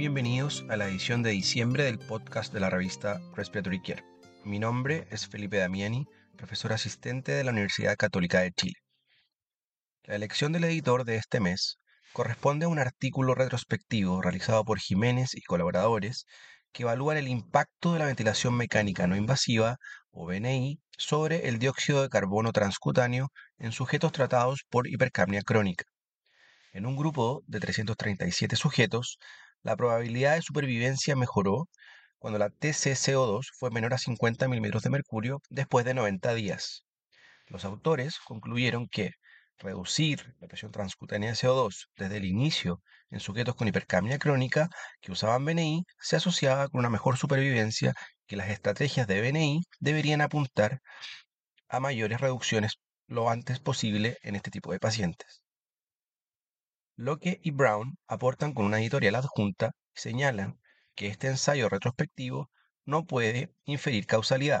bienvenidos a la edición de diciembre del podcast de la revista Respiratory Care. Mi nombre es Felipe Damiani, profesor asistente de la Universidad Católica de Chile. La elección del editor de este mes corresponde a un artículo retrospectivo realizado por Jiménez y colaboradores que evalúan el impacto de la ventilación mecánica no invasiva, o BNI, sobre el dióxido de carbono transcutáneo en sujetos tratados por hipercapnia crónica. En un grupo de 337 sujetos, la probabilidad de supervivencia mejoró cuando la TCCO2 fue menor a 50 milímetros de mercurio después de 90 días. Los autores concluyeron que reducir la presión transcutánea de CO2 desde el inicio en sujetos con hipercapnia crónica que usaban BNI se asociaba con una mejor supervivencia que las estrategias de BNI deberían apuntar a mayores reducciones lo antes posible en este tipo de pacientes. Locke y Brown aportan con una editorial adjunta y señalan que este ensayo retrospectivo no puede inferir causalidad,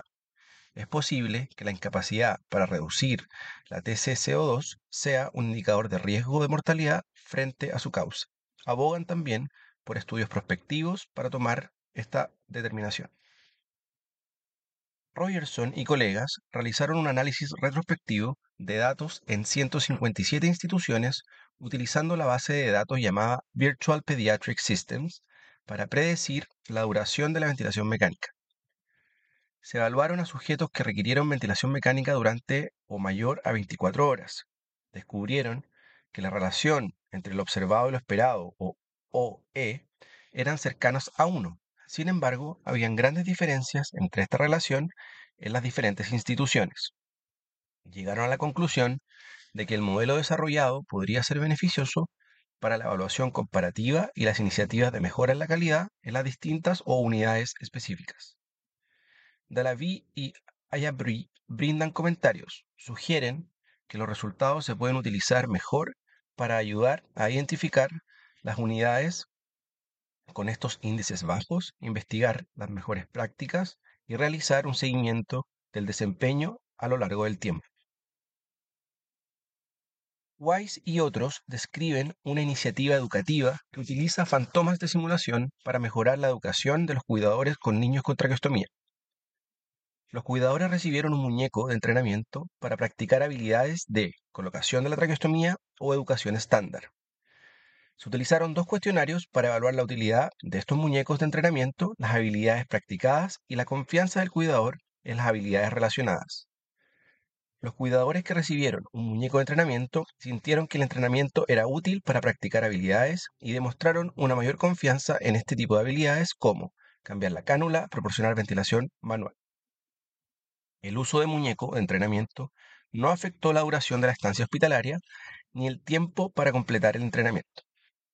es posible que la incapacidad para reducir la TCCO2 sea un indicador de riesgo de mortalidad frente a su causa. Abogan también por estudios prospectivos para tomar esta determinación. Rogerson y colegas realizaron un análisis retrospectivo de datos en 157 instituciones utilizando la base de datos llamada Virtual Pediatric Systems para predecir la duración de la ventilación mecánica se evaluaron a sujetos que requirieron ventilación mecánica durante o mayor a 24 horas. Descubrieron que la relación entre lo observado y lo esperado, o OE, eran cercanos a 1. Sin embargo, habían grandes diferencias entre esta relación en las diferentes instituciones. Llegaron a la conclusión de que el modelo desarrollado podría ser beneficioso para la evaluación comparativa y las iniciativas de mejora en la calidad en las distintas o unidades específicas. Dalaví y Ayabri brindan comentarios. Sugieren que los resultados se pueden utilizar mejor para ayudar a identificar las unidades con estos índices bajos, investigar las mejores prácticas y realizar un seguimiento del desempeño a lo largo del tiempo. Wise y otros describen una iniciativa educativa que utiliza fantomas de simulación para mejorar la educación de los cuidadores con niños con traqueostomía. Los cuidadores recibieron un muñeco de entrenamiento para practicar habilidades de colocación de la traqueostomía o educación estándar. Se utilizaron dos cuestionarios para evaluar la utilidad de estos muñecos de entrenamiento, las habilidades practicadas y la confianza del cuidador en las habilidades relacionadas. Los cuidadores que recibieron un muñeco de entrenamiento sintieron que el entrenamiento era útil para practicar habilidades y demostraron una mayor confianza en este tipo de habilidades como cambiar la cánula, proporcionar ventilación manual. El uso de muñeco de entrenamiento no afectó la duración de la estancia hospitalaria ni el tiempo para completar el entrenamiento.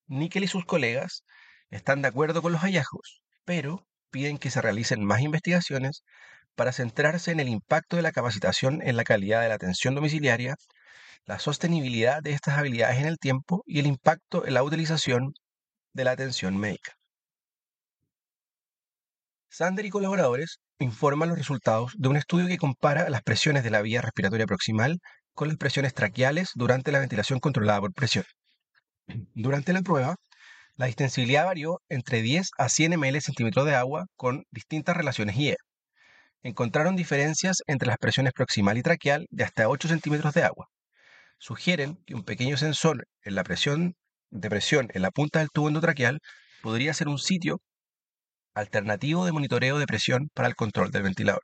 Nickel y sus colegas están de acuerdo con los hallazgos, pero piden que se realicen más investigaciones para centrarse en el impacto de la capacitación en la calidad de la atención domiciliaria, la sostenibilidad de estas habilidades en el tiempo y el impacto en la utilización de la atención médica. Sander y colaboradores informan los resultados de un estudio que compara las presiones de la vía respiratoria proximal con las presiones traqueales durante la ventilación controlada por presión. Durante la prueba, la distensibilidad varió entre 10 a 100 ml centímetros de agua con distintas relaciones IE. Encontraron diferencias entre las presiones proximal y traqueal de hasta 8 centímetros de agua. Sugieren que un pequeño sensor en la presión de presión en la punta del tubo endotraqueal podría ser un sitio alternativo de monitoreo de presión para el control del ventilador.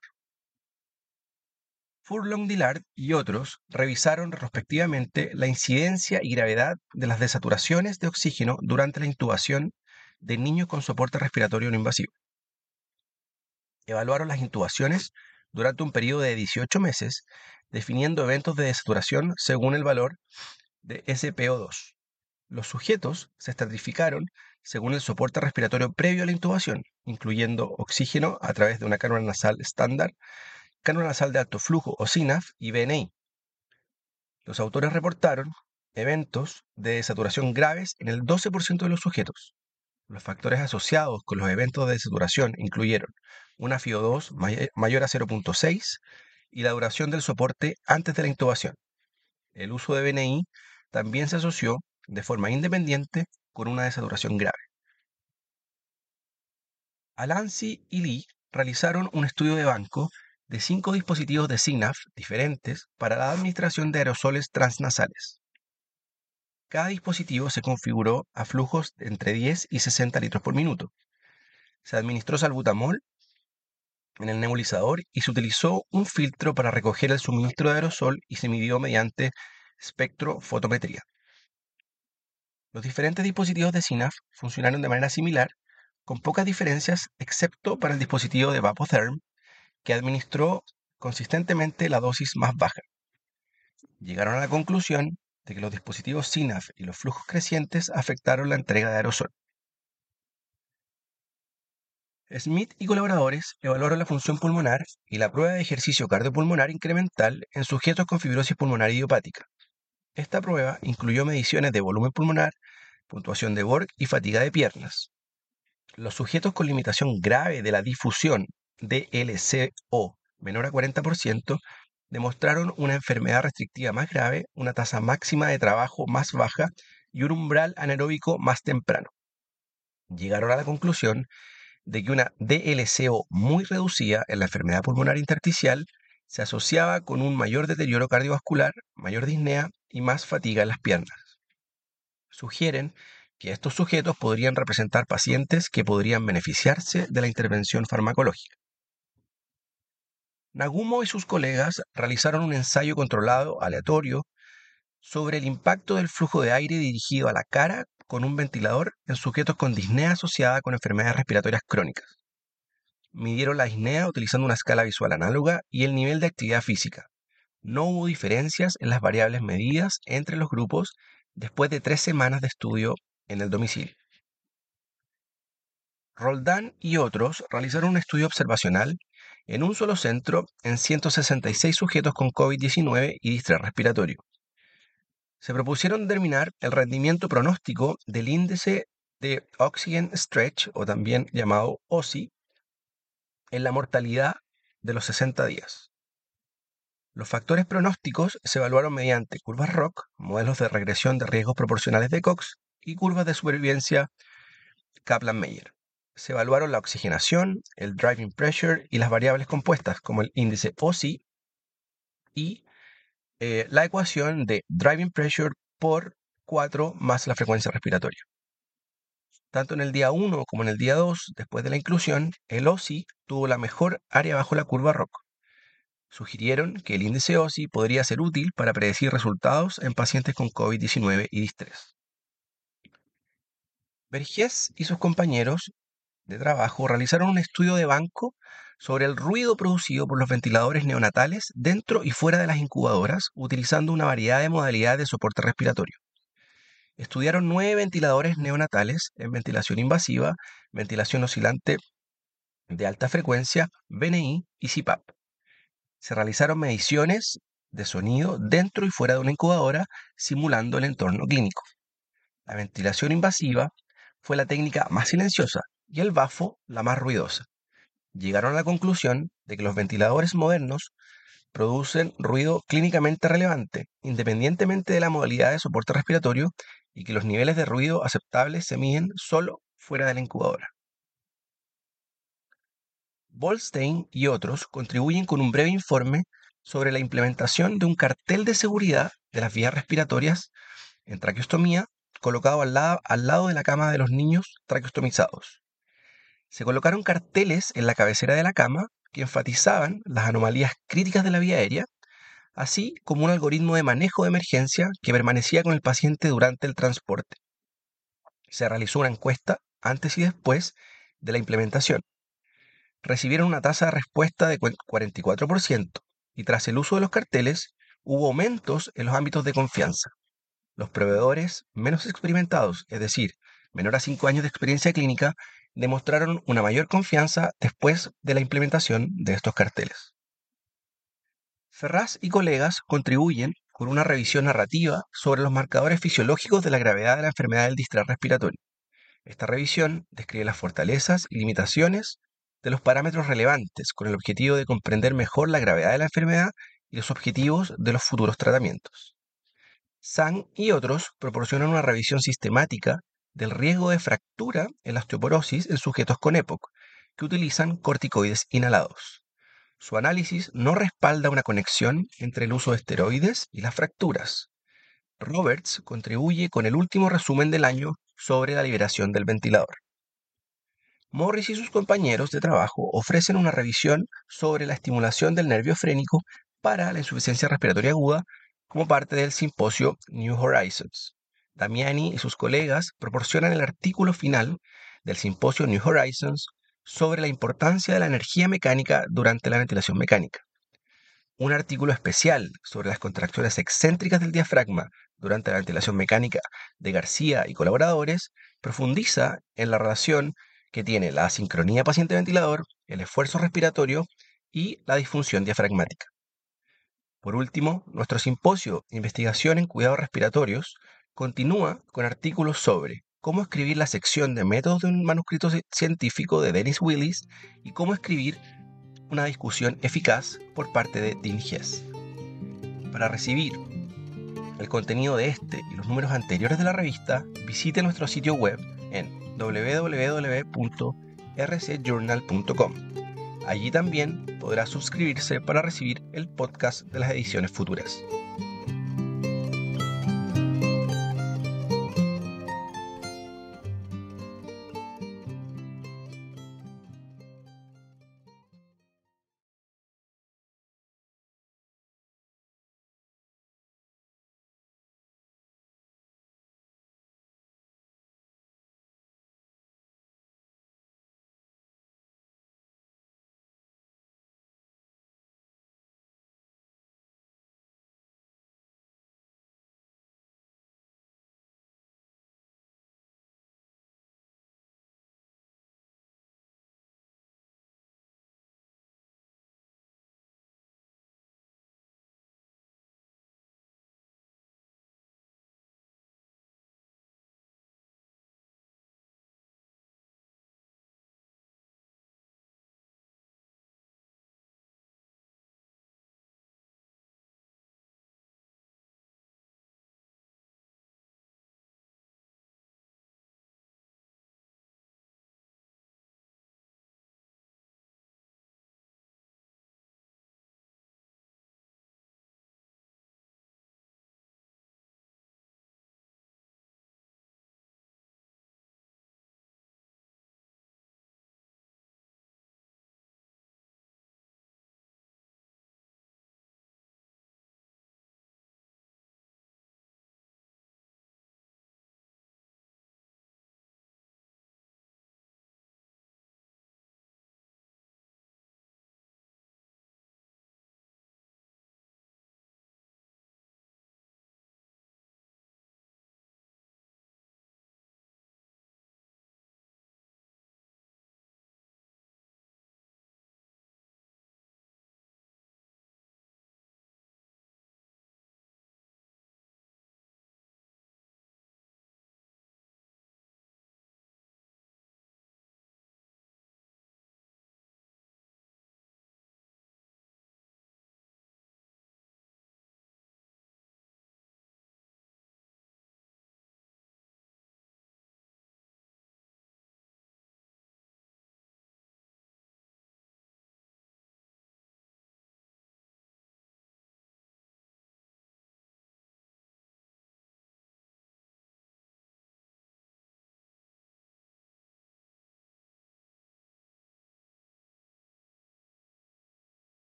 Furlong Dillard y otros revisaron retrospectivamente la incidencia y gravedad de las desaturaciones de oxígeno durante la intubación de niños con soporte respiratorio no invasivo. Evaluaron las intubaciones durante un periodo de 18 meses, definiendo eventos de desaturación según el valor de SPO2. Los sujetos se estratificaron según el soporte respiratorio previo a la intubación, incluyendo oxígeno a través de una cánula nasal estándar, cánula nasal de alto flujo o SINAF y BNI. Los autores reportaron eventos de desaturación graves en el 12% de los sujetos. Los factores asociados con los eventos de desaturación incluyeron una FIO2 mayor a 0.6 y la duración del soporte antes de la intubación. El uso de BNI también se asoció de forma independiente con una desaturación grave. Alansi y Lee realizaron un estudio de banco de cinco dispositivos de SINAF diferentes para la administración de aerosoles transnasales. Cada dispositivo se configuró a flujos entre 10 y 60 litros por minuto. Se administró salbutamol en el nebulizador y se utilizó un filtro para recoger el suministro de aerosol y se midió mediante espectrofotometría. Los diferentes dispositivos de SINAF funcionaron de manera similar, con pocas diferencias, excepto para el dispositivo de Vapotherm, que administró consistentemente la dosis más baja. Llegaron a la conclusión de que los dispositivos SINAF y los flujos crecientes afectaron la entrega de aerosol. Smith y colaboradores evaluaron la función pulmonar y la prueba de ejercicio cardiopulmonar incremental en sujetos con fibrosis pulmonar idiopática. Esta prueba incluyó mediciones de volumen pulmonar, puntuación de Borg y fatiga de piernas. Los sujetos con limitación grave de la difusión de LCO menor a 40% demostraron una enfermedad restrictiva más grave, una tasa máxima de trabajo más baja y un umbral anaeróbico más temprano. Llegaron a la conclusión de que una DLCO muy reducida en la enfermedad pulmonar intersticial se asociaba con un mayor deterioro cardiovascular, mayor disnea y más fatiga en las piernas. Sugieren que estos sujetos podrían representar pacientes que podrían beneficiarse de la intervención farmacológica. Nagumo y sus colegas realizaron un ensayo controlado aleatorio sobre el impacto del flujo de aire dirigido a la cara con un ventilador en sujetos con disnea asociada con enfermedades respiratorias crónicas. Midieron la disnea utilizando una escala visual análoga y el nivel de actividad física. No hubo diferencias en las variables medidas entre los grupos después de tres semanas de estudio en el domicilio. Roldán y otros realizaron un estudio observacional en un solo centro en 166 sujetos con COVID-19 y distrés respiratorio. Se propusieron determinar el rendimiento pronóstico del índice de Oxygen Stretch, o también llamado OSI, en la mortalidad de los 60 días. Los factores pronósticos se evaluaron mediante curvas ROC, modelos de regresión de riesgos proporcionales de Cox y curvas de supervivencia Kaplan-Meier se evaluaron la oxigenación, el driving pressure y las variables compuestas como el índice OSI y eh, la ecuación de driving pressure por 4 más la frecuencia respiratoria. Tanto en el día 1 como en el día 2, después de la inclusión, el OSI tuvo la mejor área bajo la curva ROC. Sugirieron que el índice OSI podría ser útil para predecir resultados en pacientes con COVID-19 y distrés. Vergés y sus compañeros de trabajo realizaron un estudio de banco sobre el ruido producido por los ventiladores neonatales dentro y fuera de las incubadoras, utilizando una variedad de modalidades de soporte respiratorio. Estudiaron nueve ventiladores neonatales en ventilación invasiva, ventilación oscilante de alta frecuencia, BNI y CPAP. Se realizaron mediciones de sonido dentro y fuera de una incubadora, simulando el entorno clínico. La ventilación invasiva fue la técnica más silenciosa, y el bafo la más ruidosa. Llegaron a la conclusión de que los ventiladores modernos producen ruido clínicamente relevante, independientemente de la modalidad de soporte respiratorio, y que los niveles de ruido aceptables se miden solo fuera de la incubadora. Bolstein y otros contribuyen con un breve informe sobre la implementación de un cartel de seguridad de las vías respiratorias en traqueostomía colocado al al lado de la cama de los niños traqueostomizados se colocaron carteles en la cabecera de la cama que enfatizaban las anomalías críticas de la vía aérea, así como un algoritmo de manejo de emergencia que permanecía con el paciente durante el transporte. Se realizó una encuesta antes y después de la implementación. Recibieron una tasa de respuesta de 44% y tras el uso de los carteles hubo aumentos en los ámbitos de confianza. Los proveedores menos experimentados, es decir, menor a 5 años de experiencia clínica, demostraron una mayor confianza después de la implementación de estos carteles. Ferraz y colegas contribuyen con una revisión narrativa sobre los marcadores fisiológicos de la gravedad de la enfermedad del distrés respiratorio. Esta revisión describe las fortalezas y limitaciones de los parámetros relevantes con el objetivo de comprender mejor la gravedad de la enfermedad y los objetivos de los futuros tratamientos. Sang y otros proporcionan una revisión sistemática del riesgo de fractura en la osteoporosis en sujetos con EPOC que utilizan corticoides inhalados. Su análisis no respalda una conexión entre el uso de esteroides y las fracturas. Roberts contribuye con el último resumen del año sobre la liberación del ventilador. Morris y sus compañeros de trabajo ofrecen una revisión sobre la estimulación del nervio frénico para la insuficiencia respiratoria aguda como parte del simposio New Horizons. Damiani y sus colegas proporcionan el artículo final del simposio New Horizons sobre la importancia de la energía mecánica durante la ventilación mecánica. Un artículo especial sobre las contracciones excéntricas del diafragma durante la ventilación mecánica de García y colaboradores profundiza en la relación que tiene la asincronía paciente-ventilador, el esfuerzo respiratorio y la disfunción diafragmática. Por último, nuestro simposio Investigación en Cuidados Respiratorios continúa con artículos sobre cómo escribir la sección de métodos de un manuscrito científico de Dennis Willis y cómo escribir una discusión eficaz por parte de Dean Hess. Para recibir el contenido de este y los números anteriores de la revista, visite nuestro sitio web en www.rcjournal.com. Allí también podrá suscribirse para recibir el podcast de las ediciones futuras.